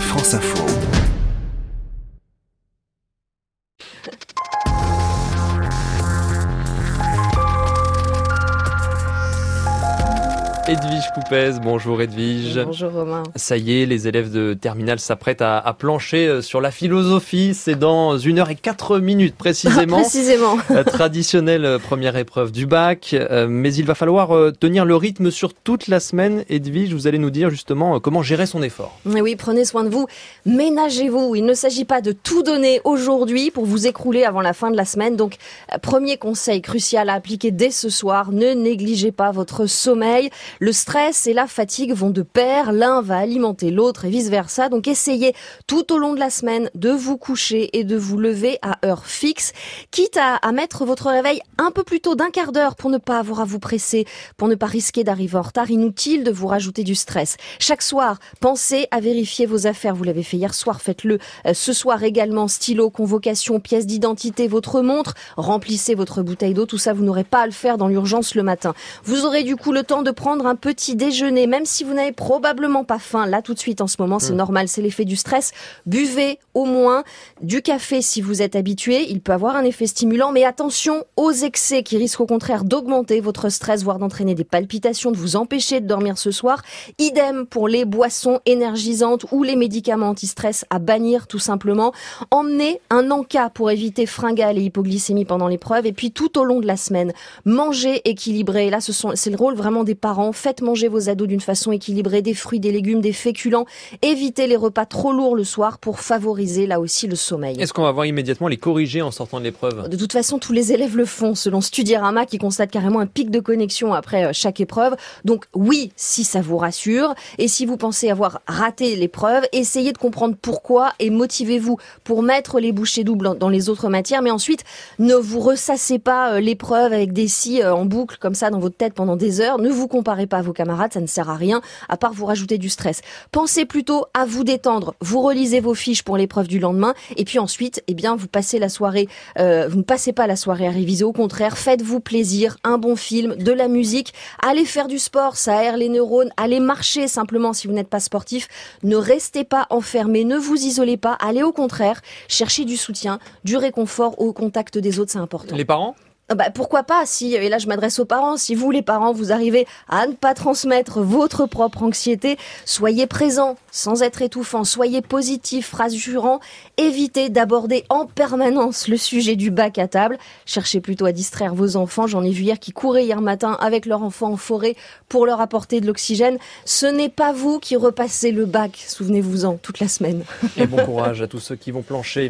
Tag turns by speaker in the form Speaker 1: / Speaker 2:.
Speaker 1: France Info.
Speaker 2: Edwige Coupez, bonjour Edwige.
Speaker 3: Bonjour Romain.
Speaker 2: Ça y est, les élèves de terminale s'apprêtent à, à, plancher euh, sur la philosophie. C'est dans une heure et quatre minutes précisément.
Speaker 3: précisément.
Speaker 2: La traditionnelle euh, première épreuve du bac. Euh, mais il va falloir tenir le rythme sur toute la semaine. Edwige, vous allez nous dire justement comment gérer son effort.
Speaker 3: Oui, prenez soin de vous. Ménagez-vous. Il ne s'agit pas de tout donner aujourd'hui pour vous écrouler avant la fin de la semaine. Donc, premier conseil crucial à appliquer dès ce soir, ne négligez pas votre sommeil. Le stress et la fatigue vont de pair, l'un va alimenter l'autre et vice-versa. Donc essayez tout au long de la semaine de vous coucher et de vous lever à heure fixe, quitte à, mettre votre réveil un peu plus tôt d'un quart d'heure pour ne pas avoir à vous presser, pour ne pas risquer d'arriver en retard. Inutile de vous rajouter du stress. Chaque soir, pensez à vérifier vos affaires. Vous l'avez fait hier soir, faites-le euh, ce soir également. Stylo, convocation, pièce d'identité, votre montre, remplissez votre bouteille d'eau. Tout ça, vous n'aurez pas à le faire dans l'urgence le matin. Vous aurez du coup le temps de prendre un petit déjeuner, même si vous n'avez probablement pas faim là tout de suite en ce moment, c'est mmh. normal, c'est l'effet du stress. Buvez au moins du café si vous êtes habitué, il peut avoir un effet stimulant, mais attention aux excès qui risquent au contraire d'augmenter votre stress, voire d'entraîner des palpitations, de vous empêcher de dormir ce soir. Idem pour les boissons énergisantes ou les médicaments anti-stress à bannir tout simplement. Emmenez un encas pour éviter fringales et hypoglycémie pendant l'épreuve, et puis tout au long de la semaine, mangez équilibré. Là, ce c'est le rôle vraiment des parents. Faites manger vos ados d'une façon équilibrée, des fruits, des légumes, des féculents. Évitez les repas trop lourds le soir pour favoriser là aussi le sommeil.
Speaker 2: Est-ce qu'on va voir immédiatement les corriger en sortant de l'épreuve?
Speaker 3: De toute façon, tous les élèves le font, selon Studierama qui constate carrément un pic de connexion après euh, chaque épreuve. Donc oui, si ça vous rassure, et si vous pensez avoir raté l'épreuve, essayez de comprendre pourquoi et motivez-vous pour mettre les bouchées doubles dans les autres matières, mais ensuite ne vous ressassez pas euh, l'épreuve avec des si euh, en boucle comme ça dans votre tête pendant des heures. Ne vous comparez pas à vos camarades, ça ne sert à rien, à part vous rajouter du stress. Pensez plutôt à vous détendre. Vous relisez vos fiches pour l'épreuve du lendemain, et puis ensuite, eh bien, vous passez la soirée, euh, vous ne passez pas la soirée à réviser. Au contraire, faites-vous plaisir, un bon film, de la musique, allez faire du sport, ça aère les neurones, allez marcher simplement si vous n'êtes pas sportif. Ne restez pas enfermé, ne vous isolez pas, allez au contraire, chercher du soutien, du réconfort au contact des autres, c'est important.
Speaker 2: Les parents?
Speaker 3: Bah, pourquoi pas si et là je m'adresse aux parents. Si vous les parents vous arrivez à ne pas transmettre votre propre anxiété soyez présents sans être étouffant soyez positif rassurant évitez d'aborder en permanence le sujet du bac à table. Cherchez plutôt à distraire vos enfants. J'en ai vu hier qui couraient hier matin avec leur enfant en forêt pour leur apporter de l'oxygène. Ce n'est pas vous qui repassez le bac souvenez-vous-en toute la semaine.
Speaker 2: Et bon courage à tous ceux qui vont plancher